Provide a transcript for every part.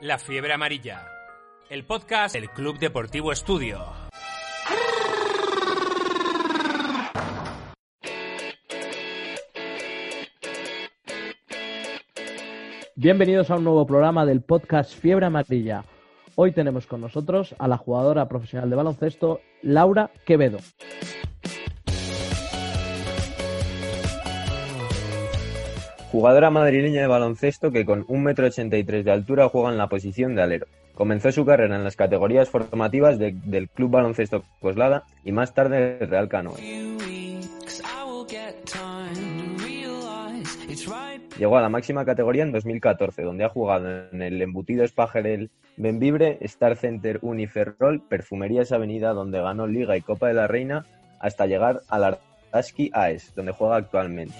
La Fiebre Amarilla, el podcast del Club Deportivo Estudio. Bienvenidos a un nuevo programa del podcast Fiebre Amarilla. Hoy tenemos con nosotros a la jugadora profesional de baloncesto, Laura Quevedo. Jugadora madrileña de baloncesto que con 1,83m de altura juega en la posición de alero. Comenzó su carrera en las categorías formativas de- del Club Baloncesto Coslada y más tarde del Real Canoe. Llegó a la máxima categoría en 2014, donde ha jugado en el embutido Espajerel, Benvibre, Star Center Uniferrol, Perfumerías Avenida, donde ganó Liga y Copa de la Reina, hasta llegar al Ardaski AES, donde juega actualmente.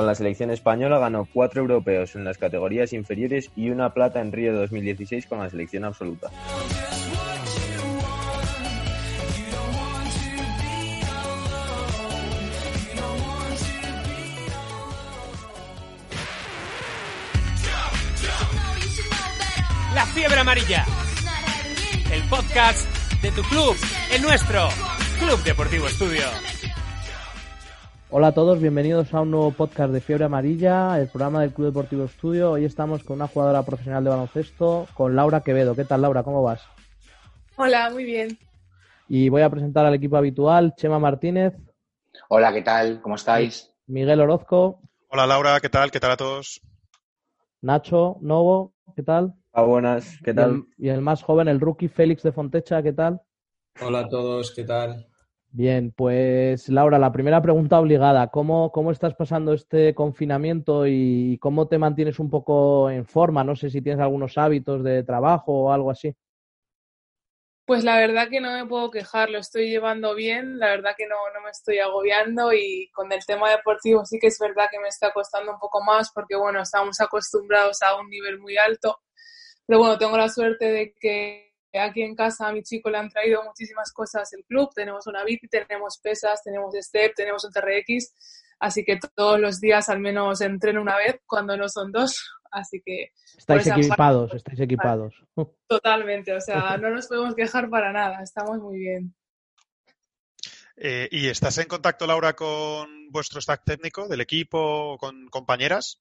Con la selección española ganó cuatro europeos en las categorías inferiores y una plata en Río 2016 con la selección absoluta. La Fiebre Amarilla, el podcast de tu club, el nuestro, Club Deportivo Estudio. Hola a todos, bienvenidos a un nuevo podcast de Fiebre Amarilla, el programa del Club Deportivo Estudio. Hoy estamos con una jugadora profesional de baloncesto, con Laura Quevedo. ¿Qué tal, Laura? ¿Cómo vas? Hola, muy bien. Y voy a presentar al equipo habitual, Chema Martínez, Hola, ¿qué tal? ¿Cómo estáis? Miguel Orozco, Hola Laura, ¿qué tal? ¿Qué tal a todos? Nacho Novo, ¿qué tal? Ah, buenas, ¿qué Y tal? el, y el más joven, el rookie Félix de Fontecha, ¿qué tal? Hola a todos, ¿qué tal? Bien, pues Laura, la primera pregunta obligada. ¿Cómo, cómo estás pasando este confinamiento y cómo te mantienes un poco en forma? No sé si tienes algunos hábitos de trabajo o algo así. Pues la verdad que no me puedo quejar, lo estoy llevando bien, la verdad que no, no me estoy agobiando y con el tema deportivo sí que es verdad que me está costando un poco más porque bueno, estamos acostumbrados a un nivel muy alto, pero bueno, tengo la suerte de que aquí en casa a mi chico le han traído muchísimas cosas el club, tenemos una bici, tenemos pesas, tenemos step, tenemos un TRX, así que todos los días al menos entreno una vez cuando no son dos, así que Estáis equipados, parte, estáis equipados. Totalmente, o sea, no nos podemos quejar para nada, estamos muy bien. Eh, ¿Y estás en contacto, Laura, con vuestro staff técnico del equipo, con compañeras?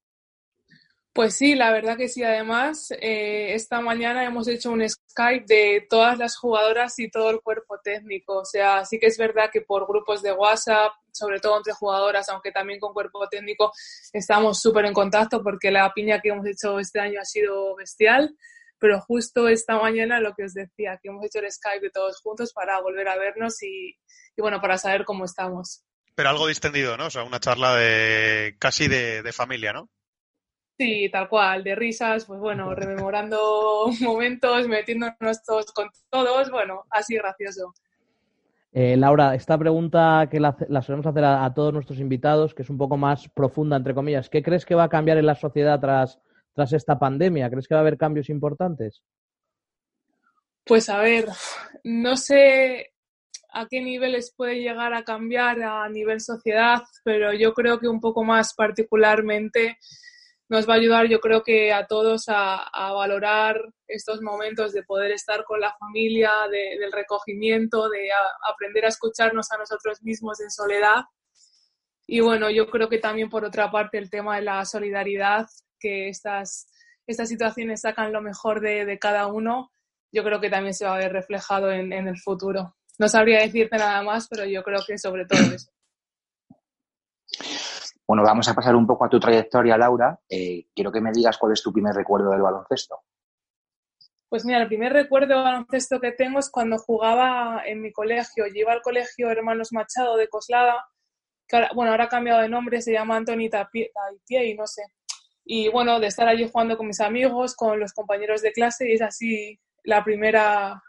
Pues sí, la verdad que sí. Además, eh, esta mañana hemos hecho un Skype de todas las jugadoras y todo el cuerpo técnico. O sea, sí que es verdad que por grupos de WhatsApp, sobre todo entre jugadoras, aunque también con cuerpo técnico, estamos súper en contacto porque la piña que hemos hecho este año ha sido bestial. Pero justo esta mañana lo que os decía, que hemos hecho el Skype de todos juntos para volver a vernos y, bueno, para saber cómo estamos. Pero algo distendido, ¿no? O sea, una charla de casi de familia, ¿no? Sí, tal cual, de risas, pues bueno, rememorando momentos, metiéndonos todos con todos, bueno, así gracioso. Eh, Laura, esta pregunta que la, la solemos hacer a, a todos nuestros invitados, que es un poco más profunda, entre comillas. ¿Qué crees que va a cambiar en la sociedad tras, tras esta pandemia? ¿Crees que va a haber cambios importantes? Pues a ver, no sé a qué niveles puede llegar a cambiar a nivel sociedad, pero yo creo que un poco más particularmente nos va a ayudar, yo creo que a todos a, a valorar estos momentos de poder estar con la familia, de- del recogimiento, de a- aprender a escucharnos a nosotros mismos en soledad. Y bueno, yo creo que también por otra parte el tema de la solidaridad, que estas, estas situaciones sacan lo mejor de, de cada uno, yo creo que también se va a ver reflejado en, en el futuro. No sabría decirte nada más, pero yo creo que sobre todo eso. Bueno, vamos a pasar un poco a tu trayectoria, Laura. Eh, quiero que me digas cuál es tu primer recuerdo del baloncesto. Pues mira, el primer recuerdo de baloncesto que tengo es cuando jugaba en mi colegio. Yo iba al colegio Hermanos Machado de Coslada bueno, ahora ha cambiado de nombre, se llama Anthony Tapie y no sé. Y bueno, de estar allí jugando con mis amigos, con los compañeros de clase, y es así la primera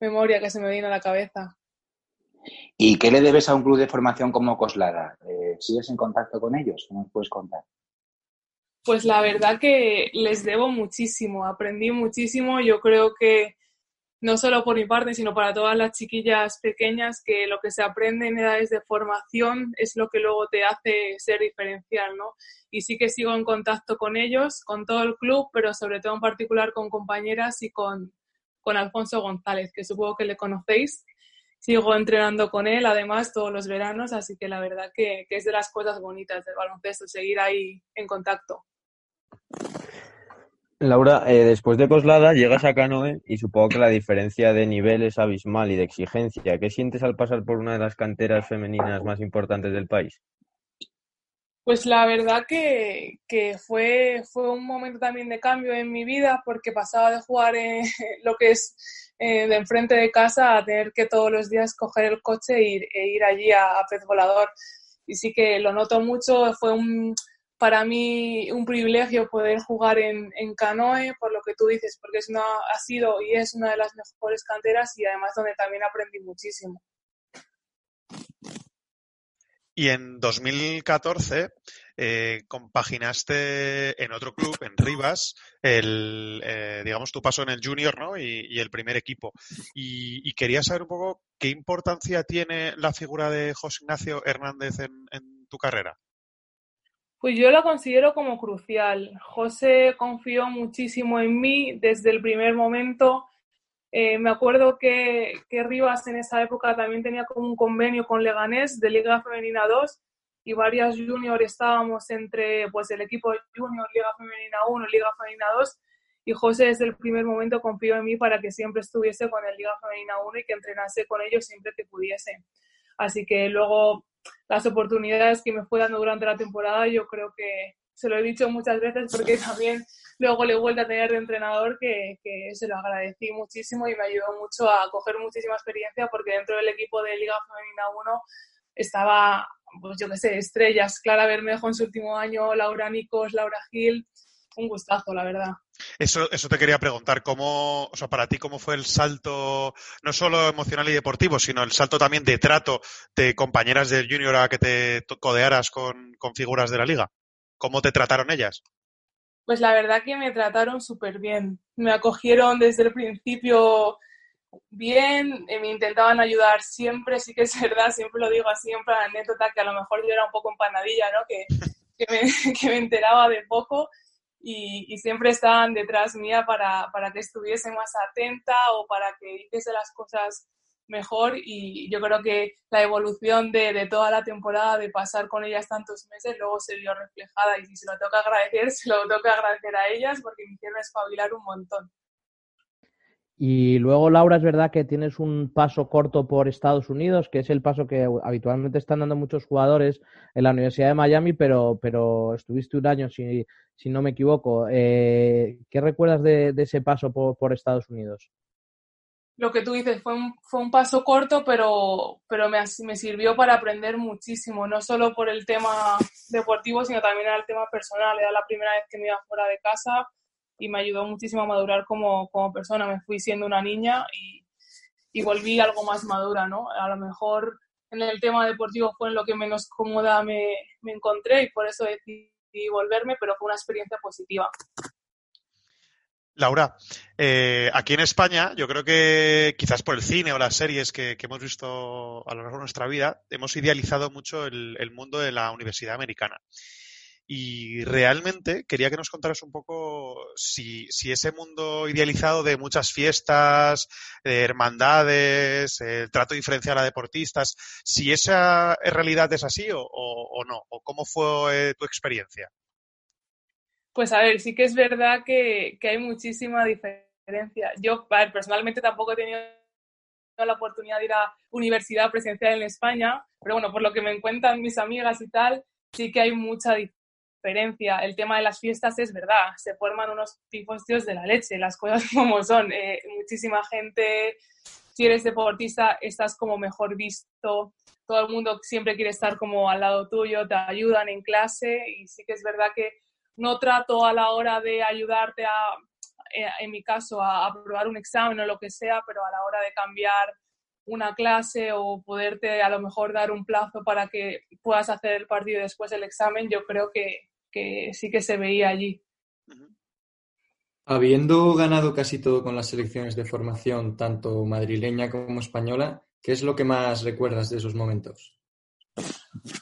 memoria que se me viene a la cabeza. ¿Y qué le debes a un club de formación como Coslada? Eh, ¿Sigues en contacto con ellos? ¿Qué nos puedes contar? Pues la verdad que les debo muchísimo, aprendí muchísimo. Yo creo que no solo por mi parte, sino para todas las chiquillas pequeñas, que lo que se aprende en edades de formación es lo que luego te hace ser diferencial, ¿no? Y sí que sigo en contacto con ellos, con todo el club, pero sobre todo en particular con compañeras y con, con Alfonso González, que supongo que le conocéis. Sigo entrenando con él, además, todos los veranos, así que la verdad que, que es de las cosas bonitas del baloncesto, seguir ahí en contacto. Laura, eh, después de Coslada llegas a Canoe y supongo que la diferencia de nivel es abismal y de exigencia. ¿Qué sientes al pasar por una de las canteras femeninas más importantes del país? Pues la verdad que, fue, fue un momento también de cambio en mi vida porque pasaba de jugar en lo que es eh, de enfrente de casa a tener que todos los días coger el coche e ir, e ir allí a, a Pez Volador. Y sí que lo noto mucho, fue un, para mí un privilegio poder jugar en, canoe, por lo que tú dices, porque es una, ha sido y es una de las mejores canteras y además donde también aprendí muchísimo. Y en 2014 eh, compaginaste en otro club, en Rivas, el, eh, digamos, tu paso en el junior ¿no? y, el primer equipo. Y, quería saber un poco qué importancia tiene la figura de José Ignacio Hernández en tu carrera. Pues yo la considero como crucial. José confió muchísimo en mí desde el primer momento. Eh, me acuerdo que, que, Rivas en esa época también tenía como un convenio con Leganés de Liga Femenina 2 y varias junior estábamos entre pues el equipo junior, Liga Femenina 1, Liga Femenina 2 y José desde el primer momento confió en mí para que siempre estuviese con el Liga Femenina 1 y que entrenase con ellos siempre que pudiese. Así que luego las oportunidades que me fue dando durante la temporada, yo creo que se lo he dicho muchas veces porque también luego le he vuelto a tener de entrenador que, que, se lo agradecí muchísimo y me ayudó mucho a coger muchísima experiencia porque dentro del equipo de Liga Femenina 1 estaba, pues yo qué sé, estrellas, Clara Bermejo en su último año, Laura Nicos, Laura Gil, un gustazo, la verdad. Eso, eso te quería preguntar, ¿cómo, o sea, para ti, cómo fue el salto, no solo emocional y deportivo, sino el salto también de trato de compañeras del junior a que te codearas con, con figuras de la liga? ¿Cómo te trataron ellas? Pues la verdad que me trataron súper bien. Me acogieron desde el principio bien, eh, me intentaban ayudar siempre, sí que es verdad, siempre lo digo así en plan anécdota, que a lo mejor yo era un poco empanadilla, ¿no? Que, que, me, que me enteraba de poco y, siempre estaban detrás mía para, para, que estuviese más atenta o para que hiciese las cosas mejor y yo creo que la evolución de, de, toda la temporada, de pasar con ellas tantos meses, luego se vio reflejada y si se lo toca agradecer, se lo toca agradecer a ellas porque me hicieron espabilar un montón. Y luego, Laura, es verdad que tienes un paso corto por Estados Unidos, que es el paso que habitualmente están dando muchos jugadores en la Universidad de Miami, pero, pero estuviste un año, si, si no me equivoco. Eh, ¿Qué recuerdas de, ese paso por, Estados Unidos? Lo que tú dices fue un, fue un paso corto, pero, pero me, me sirvió para aprender muchísimo, no solo por el tema deportivo, sino también el tema personal. Era la primera vez que me iba fuera de casa y me ayudó muchísimo a madurar como, como persona. Me fui siendo una niña y, y, volví algo más madura, ¿no? A lo mejor en el tema deportivo fue en lo que menos cómoda me, me encontré y por eso decidí volverme, pero fue una experiencia positiva. Laura, eh, aquí en España, yo creo que quizás por el cine o las series que, que hemos visto a lo largo de nuestra vida, hemos idealizado mucho el, el mundo de la universidad americana. Y realmente quería que nos contaras un poco si, si ese mundo idealizado de muchas fiestas, de hermandades, el trato diferencial a deportistas, si esa realidad es así o, o, no, o cómo fue tu experiencia. Pues a ver, sí que es verdad que, que hay muchísima diferencia. Yo, personalmente tampoco he tenido la oportunidad de ir a universidad presencial en España, pero bueno, por lo que me cuentan mis amigas y tal, sí que hay mucha diferencia. El tema de las fiestas es verdad, se forman unos tipos de la leche, las cosas como son. Eh, muchísima gente si eres deportista estás como mejor visto, todo el mundo siempre quiere estar como al lado tuyo, te ayudan en clase y sí que es verdad que no trato a la hora de ayudarte a, eh, en mi caso, a aprobar un examen o lo que sea, pero a la hora de cambiar una clase o poderte a lo mejor dar un plazo para que puedas hacer el partido después del examen, yo creo que, que sí que se veía allí. Habiendo ganado casi todo con las selecciones de formación, tanto madrileña como española, ¿qué es lo que más recuerdas de esos momentos?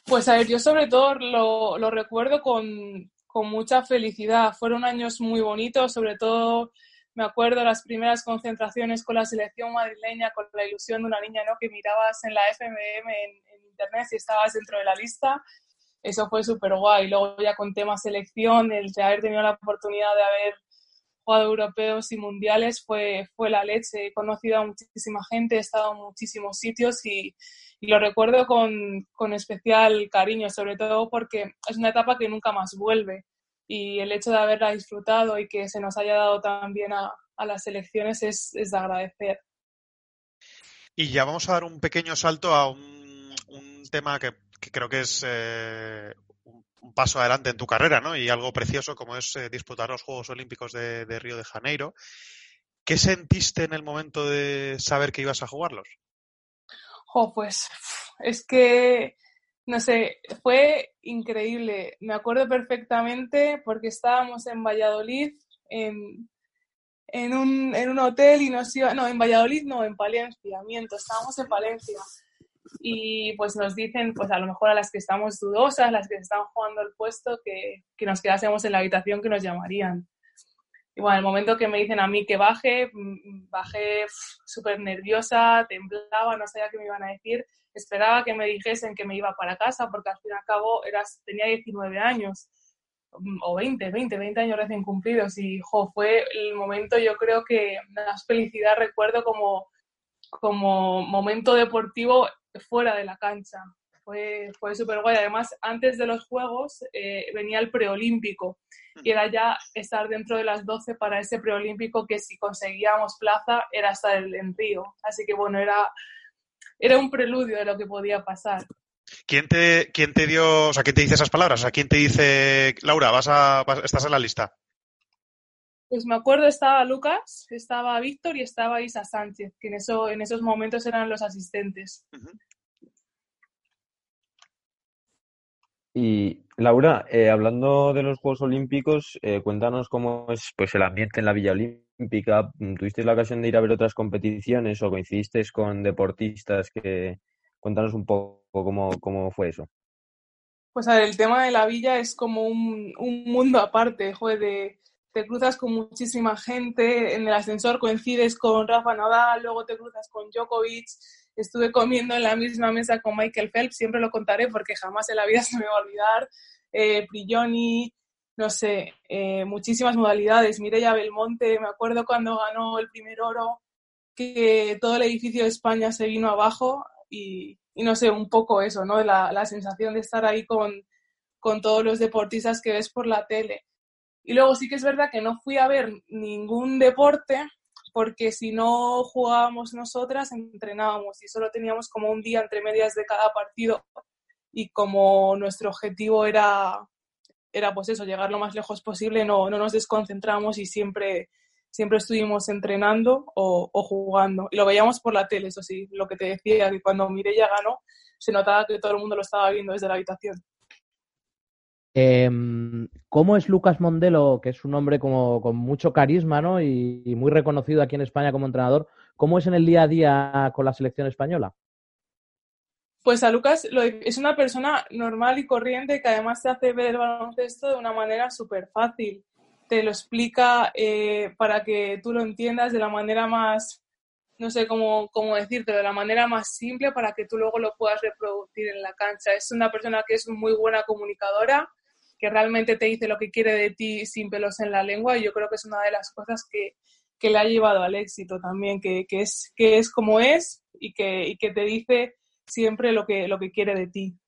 Pues a ver, yo sobre todo lo, lo recuerdo con, con mucha felicidad. Fueron años muy bonitos, sobre todo me acuerdo las primeras concentraciones con la selección madrileña, con la ilusión de una niña ¿no? que mirabas en la FMM en, internet y estabas dentro de la lista. Eso fue súper guay. Luego ya con tema selección, el de haber tenido la oportunidad de haber jugado europeos y mundiales fue, fue la leche. He conocido a muchísima gente, he estado en muchísimos sitios y, y lo recuerdo con, con, especial cariño, sobre todo porque es una etapa que nunca más vuelve y el hecho de haberla disfrutado y que se nos haya dado también a, a las elecciones es, es, de agradecer. Y ya vamos a dar un pequeño salto a un, un tema que, que, creo que es eh, un paso adelante en tu carrera, ¿no? Y algo precioso como es eh, disputar los Juegos Olímpicos de, de, Río de Janeiro. ¿Qué sentiste en el momento de saber que ibas a jugarlos? Oh, pues es que, no sé, fue increíble. Me acuerdo perfectamente porque estábamos en Valladolid, en, en, un, en un hotel y nos iba, no, en Valladolid no, en Palencia, miento, estábamos en Palencia y pues nos dicen, pues a lo mejor a las que estamos dudosas, las que están jugando el puesto, que, que nos quedásemos en la habitación que nos llamarían. Y bueno, el momento que me dicen a mí que baje, bajé súper nerviosa, temblaba, no sabía qué me iban a decir. Esperaba que me dijesen que me iba para casa, porque al fin y al cabo eras, tenía 19 años, o 20, 20, 20 años recién cumplidos. Y fue el momento, yo creo que más felicidad recuerdo como, como momento deportivo fuera de la cancha. Fue, fue súper guay. Además, antes de los Juegos eh, venía el preolímpico y era ya estar dentro de las 12 para ese preolímpico que si conseguíamos plaza era estar en Río. Así que bueno, era, era un preludio de lo que podía pasar. ¿Quién te, quién te dio, o sea, quién te dice esas palabras? O sea, ¿quién te dice, Laura, vas a, vas, estás en la lista? Pues me acuerdo estaba Lucas, estaba Víctor y estaba Isa Sánchez, que en, eso, en esos momentos eran los asistentes. Uh -huh. Y Laura, eh, hablando de los Juegos Olímpicos, eh, cuéntanos cómo es pues el ambiente en la Villa Olímpica. ¿Tuviste la ocasión de ir a ver otras competiciones o coincidiste con deportistas que cuéntanos un poco cómo, cómo fue eso? Pues a ver, el tema de la villa es como un, un mundo aparte, joder, de, te cruzas con muchísima gente, en el ascensor coincides con Rafa Nadal, luego te cruzas con Djokovic, estuve comiendo en la misma mesa con Michael Phelps, siempre lo contaré porque jamás en la vida se me va a olvidar, eh, Prigioni, no sé, eh, muchísimas modalidades, Mireia Belmonte, me acuerdo cuando ganó el primer oro, que todo el edificio de España se vino abajo y, y no sé, un poco eso, ¿no? La, la sensación de estar ahí con, con todos los deportistas que ves por la tele. Y luego sí que es verdad que no fui a ver ningún deporte porque si no jugábamos nosotras, entrenábamos y solo teníamos como un día entre medias de cada partido y como nuestro objetivo era, era pues eso, llegar lo más lejos posible, no, no nos desconcentramos y siempre, siempre estuvimos entrenando o, jugando. Y lo veíamos por la tele, eso sí, lo que te decía, que cuando Mireia ganó, se notaba que todo el mundo lo estaba viendo desde la habitación. Eh, ¿Cómo es Lucas Mondelo, que es un hombre como, con mucho carisma ¿no? Y, muy reconocido aquí en España como entrenador? ¿Cómo es en el día a día con la selección española? Pues a Lucas es una persona normal y corriente que además te hace ver el baloncesto de una manera súper fácil. Te lo explica eh, para que tú lo entiendas de la manera más, no sé cómo, cómo decirte, de la manera más simple para que tú luego lo puedas reproducir en la cancha. Es una persona que es muy buena comunicadora, que realmente te dice lo que quiere de ti sin pelos en la lengua y yo creo que es una de las cosas que, que le ha llevado al éxito también, que, que, es, que es como es y que, y que te dice siempre lo que, lo que quiere de ti.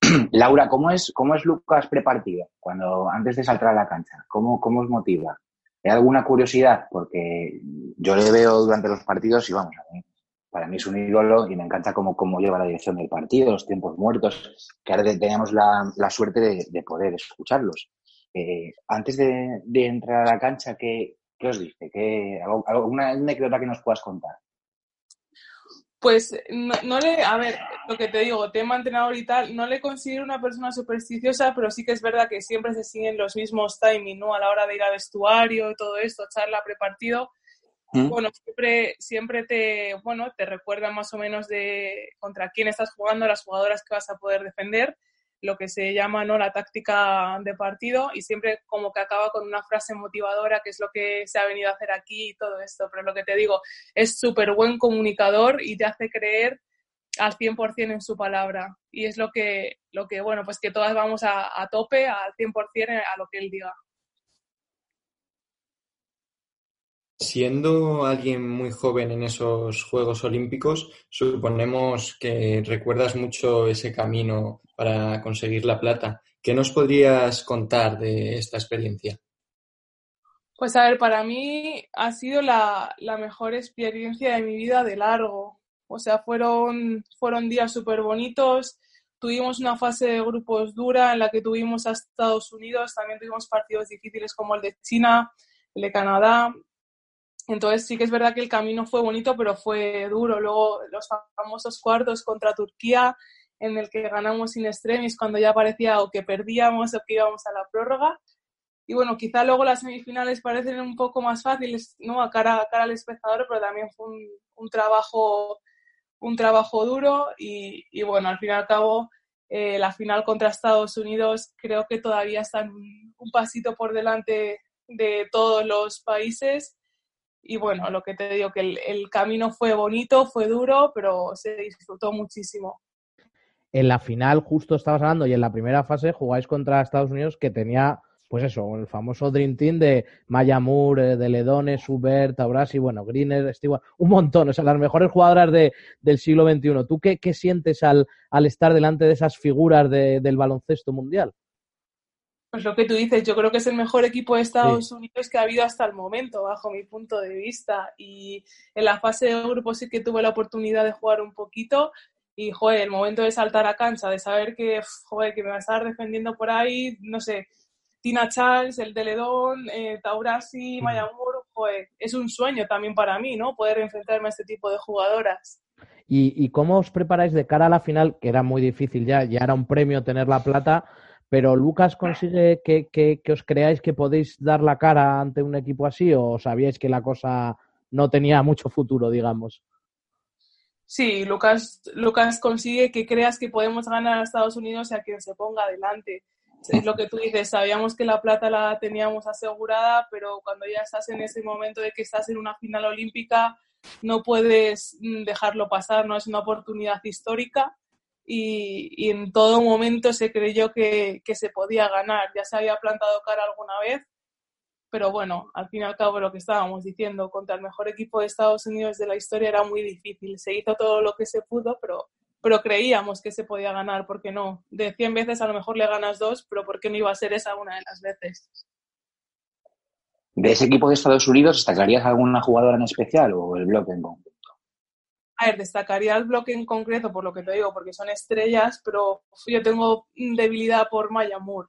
Laura, ¿cómo es, cómo es Lucas prepartido cuando antes de saltar a la cancha? ¿Cómo, cómo os motiva? ¿Hay alguna curiosidad? Porque yo le veo durante los partidos y vamos, a mí, para mí es un ídolo y me encanta cómo, cómo lleva la dirección del partido, los tiempos muertos, que ahora teníamos la, la suerte de, poder escucharlos. Eh, antes de, entrar a la cancha, ¿qué, qué os dice? ¿Qué, ¿Alguna anécdota que nos puedas contar? Pues no, le, a ver, lo que te digo, tema entrenador y tal, no le considero una persona supersticiosa, pero sí que es verdad que siempre se siguen los mismos timing, ¿no? A la hora de ir al vestuario todo esto, charla prepartido. Bueno, siempre, siempre te, bueno, te recuerda más o menos de contra quién estás jugando, las jugadoras que vas a poder defender lo que se llama ¿no? la táctica de partido y siempre como que acaba con una frase motivadora, que es lo que se ha venido a hacer aquí y todo esto. Pero lo que te digo, es súper buen comunicador y te hace creer al 100% en su palabra. Y es lo que, lo que bueno, pues que todas vamos a, a tope, al 100% a lo que él diga. Siendo alguien muy joven en esos Juegos Olímpicos, suponemos que recuerdas mucho ese camino para conseguir la plata. ¿Qué nos podrías contar de esta experiencia? Pues a ver, para mí ha sido la, mejor experiencia de mi vida de largo. O sea, fueron, fueron días súper bonitos. Tuvimos una fase de grupos dura en la que tuvimos a Estados Unidos, también tuvimos partidos difíciles como el de China, el de Canadá, entonces sí que es verdad que el camino fue bonito, pero fue duro. Luego los famosos cuartos contra Turquía, en el que ganamos sin extremis cuando ya parecía o que perdíamos o que íbamos a la prórroga. Y bueno, quizá luego las semifinales parecen un poco más fáciles, ¿no? A cara, a cara al espectador, pero también fue un, trabajo, un trabajo duro y, bueno, al fin y al cabo, eh, la final contra Estados Unidos creo que todavía están un pasito por delante de todos los países y bueno, lo que te digo, que el, camino fue bonito, fue duro, pero se disfrutó muchísimo. En la final, justo estabas hablando, y en la primera fase jugáis contra Estados Unidos, que tenía, pues eso, el famoso Dream Team de Maya Moore, de Ledone, Subert, Taurasi, bueno, Greener, Stewart, un montón, o sea, las mejores jugadoras de, del siglo XXI. ¿Tú qué, qué sientes al, al, estar delante de esas figuras del baloncesto mundial? Pues lo que tú dices, yo creo que es el mejor equipo de Estados Unidos que ha habido hasta el momento, bajo mi punto de vista. Y en la fase de grupo sí que tuve la oportunidad de jugar un poquito. Y, joder, el momento de saltar a cancha, de saber que, joder, que me va a estar defendiendo por ahí, no sé, Tina Charles, el Deledón, eh, Taurasi, Mayamur, joder, es un sueño también para mí, ¿no? Poder enfrentarme a este tipo de jugadoras. ¿Y, ¿Y cómo os preparáis de cara a la final, que era muy difícil ya, ya era un premio tener la plata? Pero Lucas consigue que, que, os creáis que podéis dar la cara ante un equipo así o sabíais que la cosa no tenía mucho futuro, digamos. Sí, Lucas, Lucas consigue que creas que podemos ganar a Estados Unidos y a quien se ponga adelante. Es lo que tú dices, sabíamos que la plata la teníamos asegurada, pero cuando ya estás en ese momento de que estás en una final olímpica, no puedes mm, dejarlo pasar, no es una oportunidad histórica y, en todo momento se creyó que, se podía ganar. Ya se había plantado cara alguna vez, pero bueno, al fin y al cabo lo que estábamos diciendo, contra el mejor equipo de Estados Unidos de la historia era muy difícil. Se hizo todo lo que se pudo, pero, pero creíamos que se podía ganar, porque no. De 100 veces a lo mejor le ganas dos, pero ¿por qué no iba a ser esa una de las veces? ¿De ese equipo de Estados Unidos destacarías alguna jugadora en especial o el bloque en a ver, destacaría el bloque en concreto por lo que te digo, porque son estrellas, pero yo tengo debilidad por Maya Moore.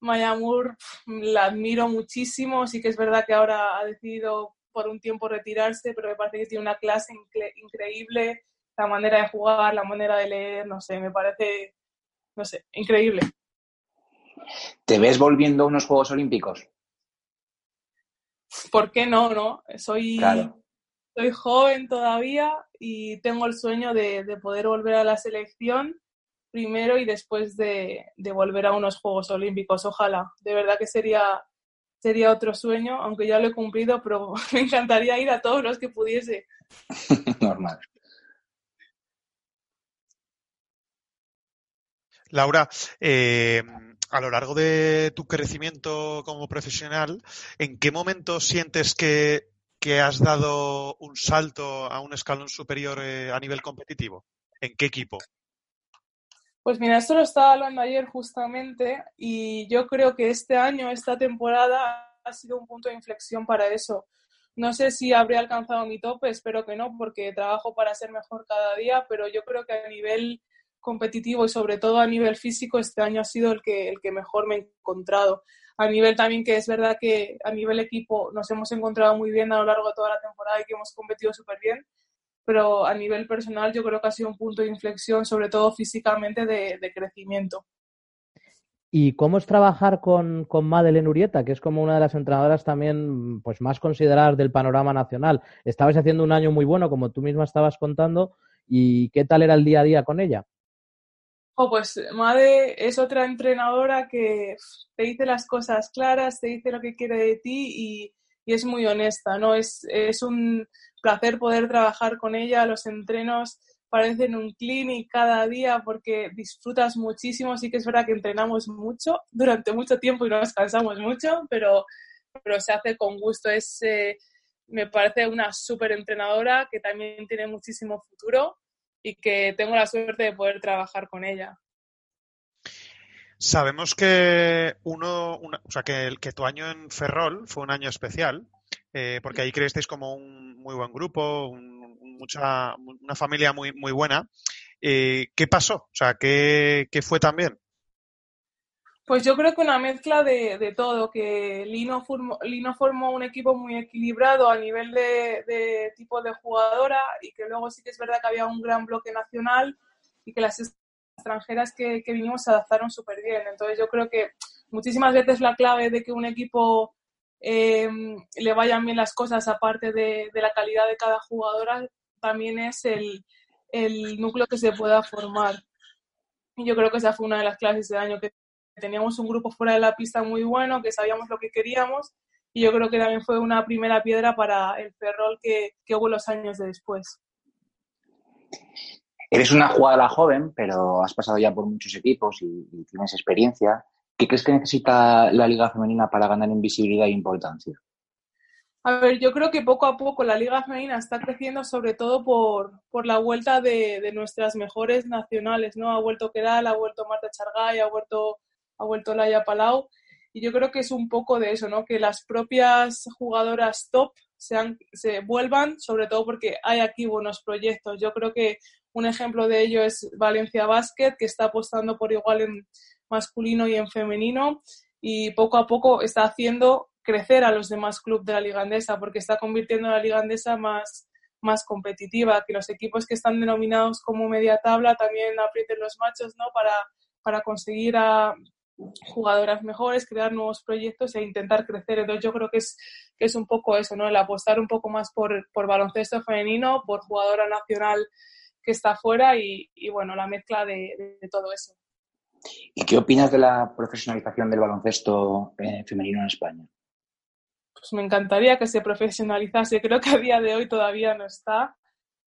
Maya Moore la admiro muchísimo, sí que es verdad que ahora ha decidido por un tiempo retirarse, pero me parece que tiene una clase increíble, la manera de jugar, la manera de leer, no sé, me parece, no sé, increíble. ¿Te ves volviendo a unos Juegos Olímpicos? ¿Por qué no, no? Soy, soy joven todavía y tengo el sueño de, poder volver a la selección primero y después de, volver a unos Juegos Olímpicos. Ojalá, de verdad que sería, sería otro sueño, aunque ya lo he cumplido, pero me encantaría ir a todos los que pudiese. Normal. Laura, eh, a lo largo de tu crecimiento como profesional, ¿en qué momento sientes que que has dado un salto a un escalón superior eh, a nivel competitivo? ¿En qué equipo? Pues mira, esto lo estaba hablando ayer justamente y yo creo que este año, esta temporada, ha sido un punto de inflexión para eso. No sé si habré alcanzado mi tope, espero que no, porque trabajo para ser mejor cada día, pero yo creo que a nivel competitivo y sobre todo a nivel físico este año ha sido el que, el que mejor me he encontrado. A nivel también que es verdad que a nivel equipo nos hemos encontrado muy bien a lo largo de toda la temporada y que hemos competido súper bien, pero a nivel personal yo creo que ha sido un punto de inflexión, sobre todo físicamente, de, crecimiento. ¿Y cómo es trabajar con, con Madeleine Urieta, que es como una de las entrenadoras también pues, más consideradas del panorama nacional? Estabais haciendo un año muy bueno, como tú misma estabas contando, ¿y qué tal era el día a día con ella? Oh, pues Made es otra entrenadora que te dice las cosas claras, te dice lo que quiere de ti y, y es muy honesta, ¿no? Es, es un placer poder trabajar con ella, los entrenos parecen un clinic cada día porque disfrutas muchísimo. Sí que es verdad que entrenamos mucho durante mucho tiempo y nos cansamos mucho, pero, pero se hace con gusto. Es, eh, me parece una súper entrenadora que también tiene muchísimo futuro y que tengo la suerte de poder trabajar con ella. Sabemos que uno, una, o sea, que, que, tu año en Ferrol fue un año especial, eh, porque ahí creasteis como un muy buen grupo, un, mucha, una familia muy, muy buena. Eh, ¿Qué pasó? O sea, ¿qué, ¿qué, fue también? Pues yo creo que una mezcla de, de todo, que Lino formó, Lino formó, un equipo muy equilibrado a nivel de, de, tipo de jugadora y que luego sí que es verdad que había un gran bloque nacional y que las extranjeras que, que vinimos se adaptaron súper bien. Entonces yo creo que muchísimas veces la clave de que un equipo eh, le vayan bien las cosas, aparte de, de, la calidad de cada jugadora, también es el, el núcleo que se pueda formar. Y yo creo que esa fue una de las clases de año que teníamos un grupo fuera de la pista muy bueno, que sabíamos lo que queríamos y yo creo que también fue una primera piedra para el Ferrol que, que hubo los años de después. Eres una jugadora joven, pero has pasado ya por muchos equipos y, y, tienes experiencia. ¿Qué crees que necesita la liga femenina para ganar en visibilidad e importancia? A ver, yo creo que poco a poco la liga femenina está creciendo sobre todo por, por la vuelta de, de, nuestras mejores nacionales, ¿no? Ha vuelto Quedal, ha vuelto Marta Chargay, ha vuelto ha vuelto Laia Palau. Y yo creo que es un poco de eso, ¿no? Que las propias jugadoras top sean, se vuelvan, sobre todo porque hay aquí buenos proyectos. Yo creo que un ejemplo de ello es Valencia Basket, que está apostando por igual en masculino y en femenino y poco a poco está haciendo crecer a los demás clubes de la Liga Andesa porque está convirtiendo a la Liga Andesa más, más competitiva, que los equipos que están denominados como media tabla también aprieten los machos ¿no? para, para conseguir a, jugadoras mejores, crear nuevos proyectos e intentar crecer. Entonces yo creo que es, que es un poco eso, ¿no? El apostar un poco más por, por baloncesto femenino, por jugadora nacional que está fuera y, y bueno, la mezcla de, de, de, todo eso. ¿Y qué opinas de la profesionalización del baloncesto eh, femenino en España? Pues me encantaría que se profesionalizase. Creo que a día de hoy todavía no está.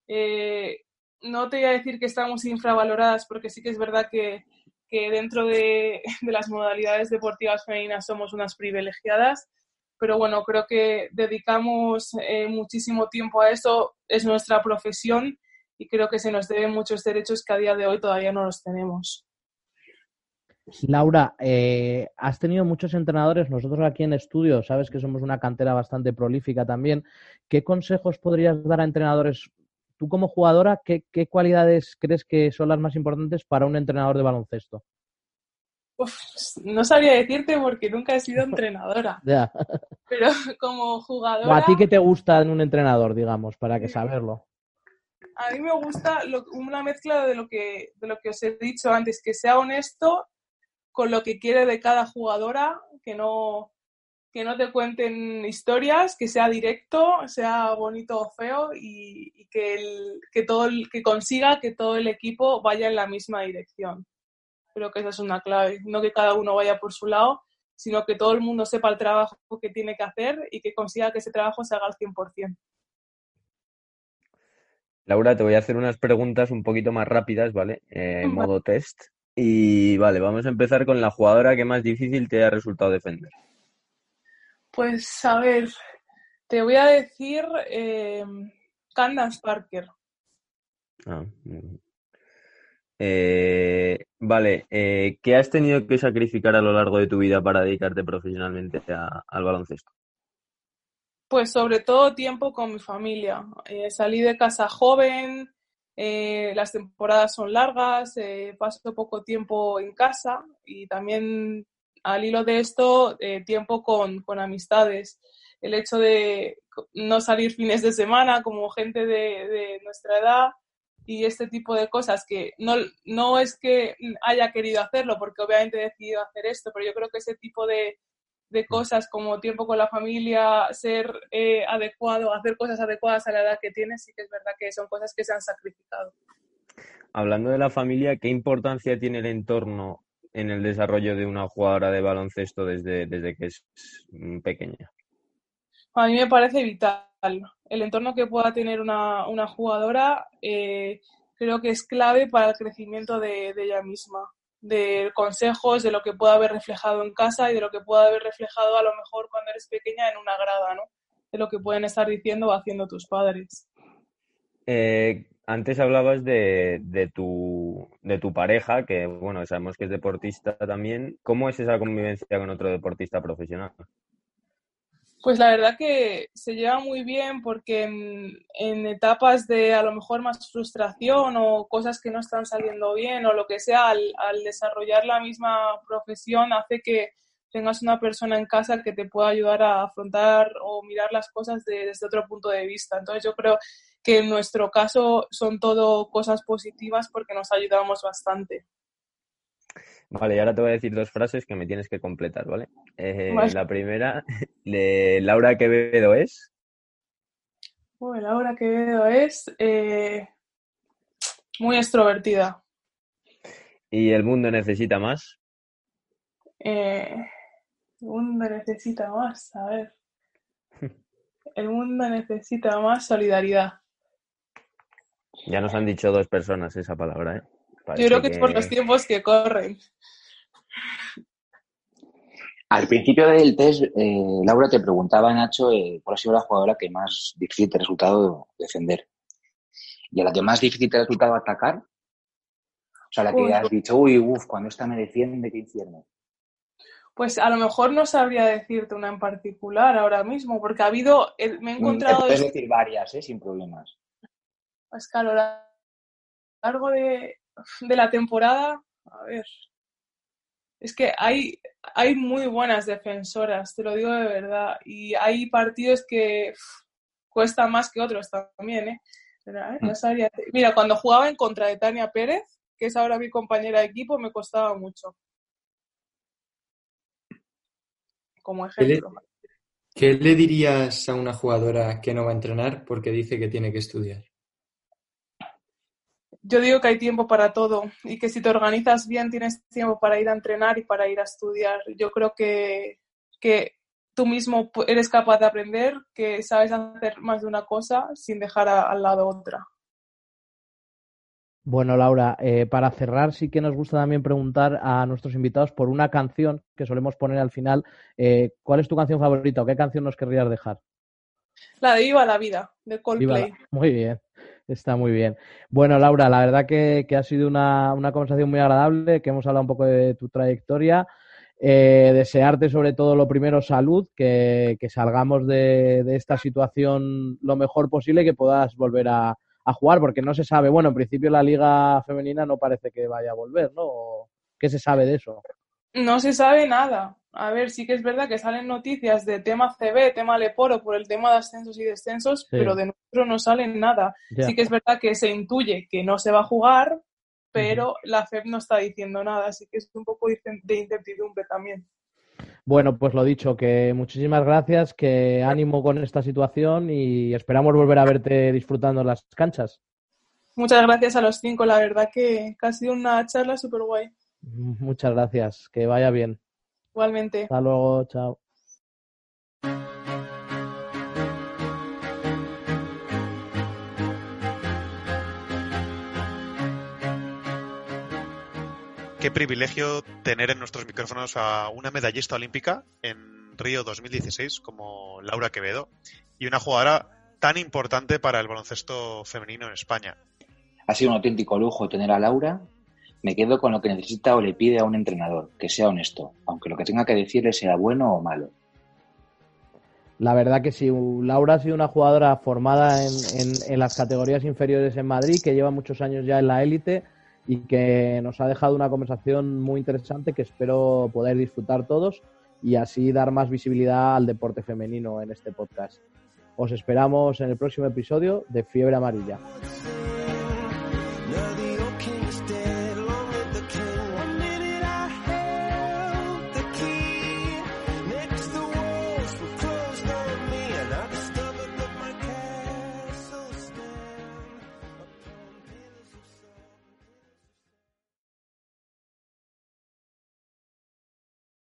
Eh, no te voy a decir que estamos infravaloradas porque sí que es verdad que, que dentro de, las modalidades deportivas femeninas somos unas privilegiadas, pero bueno, creo que dedicamos eh, muchísimo tiempo a eso, es nuestra profesión y creo que se nos deben muchos derechos que a día de hoy todavía no los tenemos. Laura, eh, has tenido muchos entrenadores, nosotros aquí en estudio, sabes que somos una cantera bastante prolífica también. ¿Qué consejos podrías dar a entrenadores tú como jugadora, ¿qué, ¿qué, cualidades crees que son las más importantes para un entrenador de baloncesto? Uf, no sabría decirte porque nunca he sido entrenadora. ya. Pero como jugadora... ¿O a ti qué te gusta en un entrenador, digamos, para que saberlo? A mí me gusta lo, una mezcla de lo, que, de lo que os he dicho antes, que sea honesto con lo que quiere de cada jugadora, que no, que no te cuenten historias, que sea directo, sea bonito o feo y, y que, el, que, todo el, que consiga que todo el equipo vaya en la misma dirección. Creo que esa es una clave, no que cada uno vaya por su lado, sino que todo el mundo sepa el trabajo que tiene que hacer y que consiga que ese trabajo se haga al 100%. Laura, te voy a hacer unas preguntas un poquito más rápidas, ¿vale? Eh, en modo test. Y vale, vamos a empezar con la jugadora que más difícil te ha resultado defender. Pues a ver, te voy a decir eh, Candace Parker. Ah, Eh, vale, eh, ¿qué has tenido que sacrificar a lo largo de tu vida para dedicarte profesionalmente al baloncesto? Pues sobre todo tiempo con mi familia. Eh, salí de casa joven, las temporadas son largas, paso poco tiempo en casa y también al hilo de esto, tiempo con, con amistades el hecho de no salir fines de semana como gente de, nuestra edad y este tipo de cosas que no, no es que haya querido hacerlo, porque obviamente he decidido hacer esto, pero yo creo que ese tipo de, de cosas como tiempo con la familia, ser eh, adecuado, hacer cosas adecuadas a la edad que tienes, sí que es verdad que son cosas que se han sacrificado. Hablando de la familia, ¿qué importancia tiene el entorno en el desarrollo de una jugadora de baloncesto desde, desde que es pequeña? A mí me parece vital. El entorno que pueda tener una, jugadora eh, creo que es clave para el crecimiento de, ella misma, de consejos, de lo que pueda haber reflejado en casa y de lo que pueda haber reflejado a lo mejor cuando eres pequeña en una grada, ¿no? De lo que pueden estar diciendo o haciendo tus padres. Eh, antes hablabas de, de, tu, de tu pareja, que bueno, sabemos que es deportista también. ¿Cómo es esa convivencia con otro deportista profesional? Pues la verdad que se lleva muy bien porque en, etapas de a lo mejor más frustración o cosas que no están saliendo bien o lo que sea, al, desarrollar la misma profesión hace que tengas una persona en casa que te pueda ayudar a afrontar o mirar las cosas desde otro punto de vista. Entonces yo creo que en nuestro caso son todo cosas positivas porque nos ayudamos bastante. Vale, y ahora te voy a decir dos frases que me tienes que completar, ¿vale? Eh, la primera, de Laura Quevedo es. Bueno, Laura Quevedo es eh, muy extrovertida. ¿Y el mundo necesita más? Eh, el mundo necesita más, a ver. El mundo necesita más solidaridad. Ya nos han dicho dos personas esa palabra, ¿eh? Yo creo que, es por los tiempos que corren. Al principio del test, eh, Laura te preguntaba, Nacho, eh, cuál ha sido la jugadora que más difícil te ha resultado defender. Y a la que más difícil te ha resultado atacar. O sea, la que has dicho, uy, uff, cuando esta me defiende, qué infierno. Pues a lo mejor no sabría decirte una en particular ahora mismo, porque ha habido, me he mm, encontrado... puedes decir varias, ¿eh? sin problemas. Claro, a lo largo de, de la temporada, a ver, es que hay, hay muy buenas defensoras, te lo digo de verdad, y hay partidos que cuestan más que otros también, ¿eh? Mm. Mira, cuando jugaba en contra de Tania Pérez, que es ahora mi compañera de equipo, me costaba mucho. Como ejemplo. ¿Qué le dirías a una jugadora que no va a entrenar porque dice que tiene que estudiar? Yo digo que hay tiempo para todo y que si te organizas bien tienes tiempo para ir a entrenar y para ir a estudiar. Yo creo que, que tú mismo eres capaz de aprender, que sabes hacer más de una cosa sin dejar al lado otra. Bueno, Laura, eh, para cerrar sí que nos gusta también preguntar a nuestros invitados por una canción que solemos poner al final. Eh, ¿Cuál es tu canción favorita o qué canción nos querrías dejar? La de Viva la Vida, de Coldplay. Muy bien. Está muy bien. Bueno, Laura, la verdad que, ha sido una, conversación muy agradable, que hemos hablado un poco de tu trayectoria. Eh, desearte sobre todo lo primero salud, que, salgamos de, esta situación lo mejor posible que puedas volver a, jugar, porque no se sabe, bueno, en principio la liga femenina no parece que vaya a volver, ¿no? ¿Qué se sabe de eso? No se sabe nada. A ver, sí que es verdad que salen noticias de tema CB, tema Leporo, por el tema de ascensos y descensos, pero de nosotros no sale nada. Sí que es verdad que se intuye que no se va a jugar, pero la FEB no está diciendo nada, así que es un poco de incertidumbre también. Bueno, pues lo dicho, que muchísimas gracias, que ánimo con esta situación y esperamos volver a verte disfrutando las canchas. Muchas gracias a los cinco, la verdad que ha sido una charla súper guay. Muchas gracias, que vaya bien. Igualmente. Hasta luego, chao. Qué privilegio tener en nuestros micrófonos a una medallista olímpica en Río 2016 como Laura Quevedo y una jugadora tan importante para el baloncesto femenino en España. Ha sido un auténtico lujo tener a Laura Me quedo con lo que necesita o le pide a un entrenador, que sea honesto, aunque lo que tenga que decirle sea bueno o malo. La verdad que sí, Laura ha sido una jugadora formada en, las categorías inferiores en Madrid, que lleva muchos años ya en la élite y que nos ha dejado una conversación muy interesante que espero poder disfrutar todos y así dar más visibilidad al deporte femenino en este podcast. Os esperamos en el próximo episodio de Fiebre Amarilla.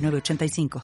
85